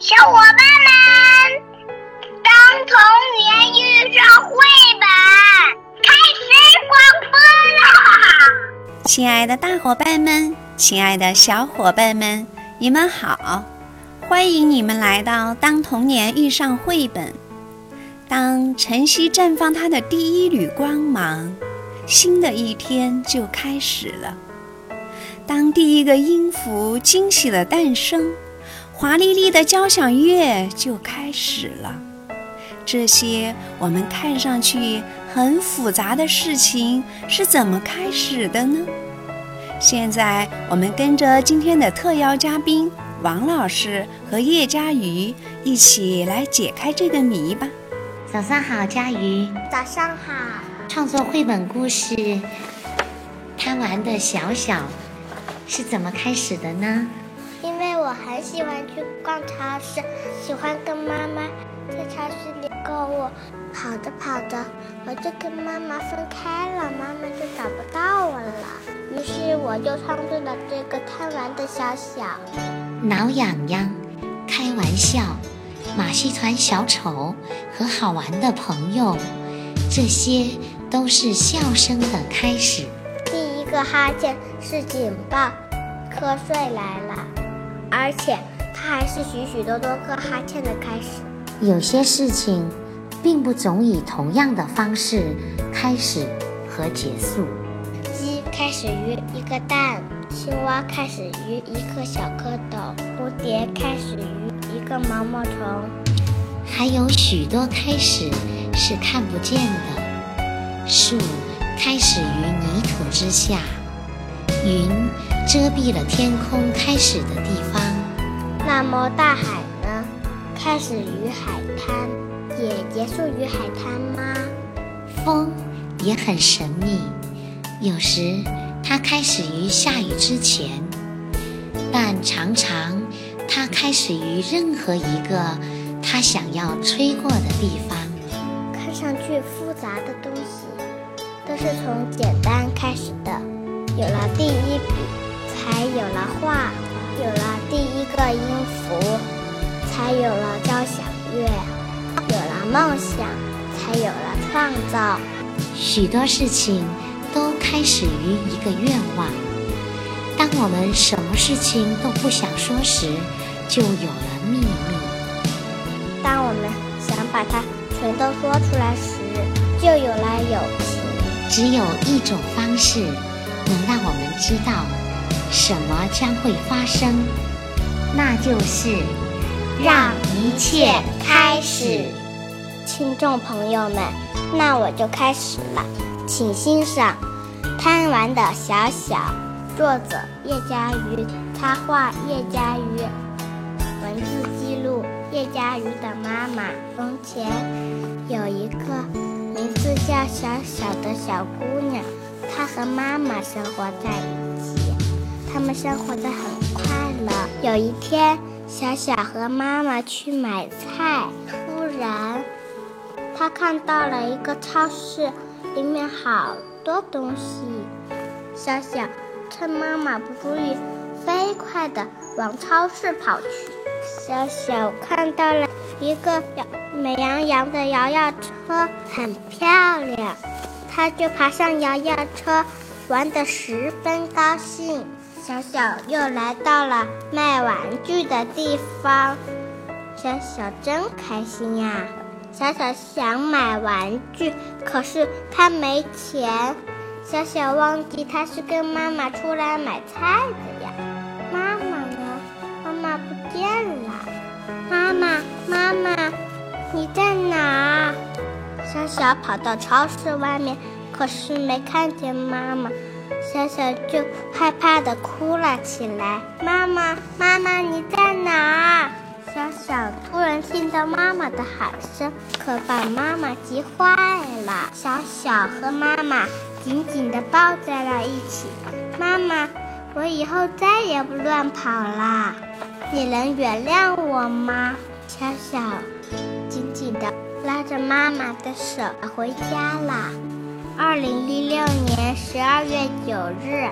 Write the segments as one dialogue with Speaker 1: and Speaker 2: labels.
Speaker 1: 小伙伴们，当童年遇上绘本，开始广播啦！
Speaker 2: 亲爱的大伙伴们，亲爱的小伙伴们，你们好！欢迎你们来到《当童年遇上绘本》。当晨曦绽放它的第一缕光芒，新的一天就开始了。当第一个音符惊喜的诞生。华丽丽的交响乐就开始了。这些我们看上去很复杂的事情是怎么开始的呢？现在我们跟着今天的特邀嘉宾王老师和叶佳瑜一起来解开这个谜吧。
Speaker 3: 早上好，佳瑜。
Speaker 1: 早上好。
Speaker 3: 创作绘本故事《贪玩的小小》是怎么开始的呢？
Speaker 1: 我很喜欢去逛超市，喜欢跟妈妈在超市里购物。跑着跑着，我就跟妈妈分开了，妈妈就找不到我了。于是我就创作了这个贪玩的小小。
Speaker 3: 挠痒痒，开玩笑，马戏团小丑和好玩的朋友，这些都是笑声的开始。
Speaker 1: 第一个哈欠是警报，瞌睡来了。而且，它还是许许多多个哈欠的开始。
Speaker 3: 有些事情，并不总以同样的方式开始和结束。
Speaker 1: 鸡开始于一个蛋，青蛙开始于一个小蝌蚪，蝴蝶开始于一个毛毛虫。
Speaker 3: 还有许多开始是看不见的。树开始于泥土之下，云。遮蔽了天空开始的地方，
Speaker 1: 那么大海呢？开始于海滩，也结束于海滩吗？
Speaker 3: 风也很神秘，有时它开始于下雨之前，但常常它开始于任何一个它想要吹过的地方。
Speaker 1: 看上去复杂的东西，都是从简单开始的，有了第一笔。才有了画，有了第一个音符，才有了交响乐，有了梦想，才有了创造。
Speaker 3: 许多事情都开始于一个愿望。当我们什么事情都不想说时，就有了秘密。
Speaker 1: 当我们想把它全都说出来时，就有了友情。
Speaker 3: 只有一种方式能让我们知道。什么将会发生？那就是
Speaker 1: 让一切开始。听众朋友们，那我就开始了，请欣赏《贪玩的小小》，作者叶嘉瑜，插画叶嘉瑜，文字记录叶嘉瑜的妈妈。从前有一个名字叫小小的小姑娘，她和妈妈生活在一起。他们生活的很快乐。有一天，小小和妈妈去买菜，突然，他看到了一个超市，里面好多东西。小小趁妈妈不注意，飞快地往超市跑去。小小看到了一个美羊羊的摇摇车，很漂亮，他就爬上摇摇车，玩得十分高兴。小小又来到了卖玩具的地方，小小真开心呀！小小想买玩具，可是他没钱。小小忘记他是跟妈妈出来买菜的呀。妈妈呢？妈妈不见了。妈妈，妈妈，你在哪？小小跑到超市外面，可是没看见妈妈。小小就害怕的哭了起来。妈妈，妈妈，你在哪儿？小小突然听到妈妈的喊声，可把妈妈急坏了。小小和妈妈紧紧地抱在了一起。妈妈，我以后再也不乱跑了，你能原谅我吗？小小紧紧地拉着妈妈的手回家了。二零一六年十二月九日，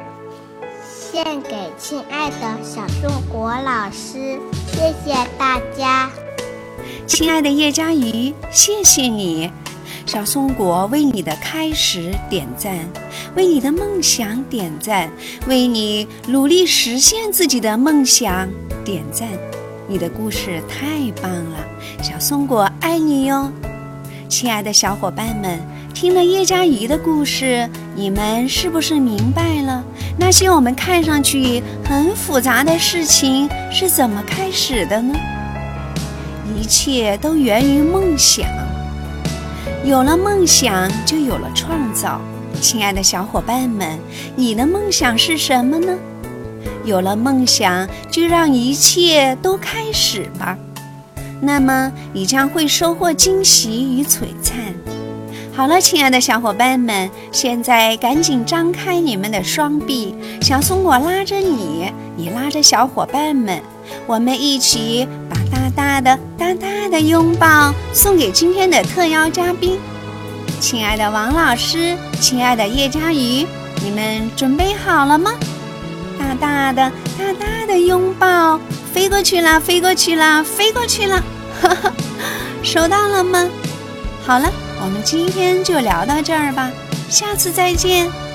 Speaker 1: 献给亲爱的小宋国老师，谢谢大家。
Speaker 2: 亲爱的叶嘉瑜，谢谢你。小松果为你的开始点赞，为你的梦想点赞，为你努力实现自己的梦想点赞。你的故事太棒了，小松果爱你哟！亲爱的小伙伴们，听了叶嘉瑜的故事，你们是不是明白了那些我们看上去很复杂的事情是怎么开始的呢？一切都源于梦想。有了梦想，就有了创造。亲爱的小伙伴们，你的梦想是什么呢？有了梦想，就让一切都开始吧。那么，你将会收获惊喜与璀璨。好了，亲爱的小伙伴们，现在赶紧张开你们的双臂，小松果拉着你，你拉着小伙伴们，我们一起把大大的、大大的拥抱送给今天的特邀嘉宾，亲爱的王老师，亲爱的叶佳瑜，你们准备好了吗？大大的、大大的拥抱，飞过去了，飞过去了，飞过去了，哈哈，收到了吗？好了，我们今天就聊到这儿吧，下次再见。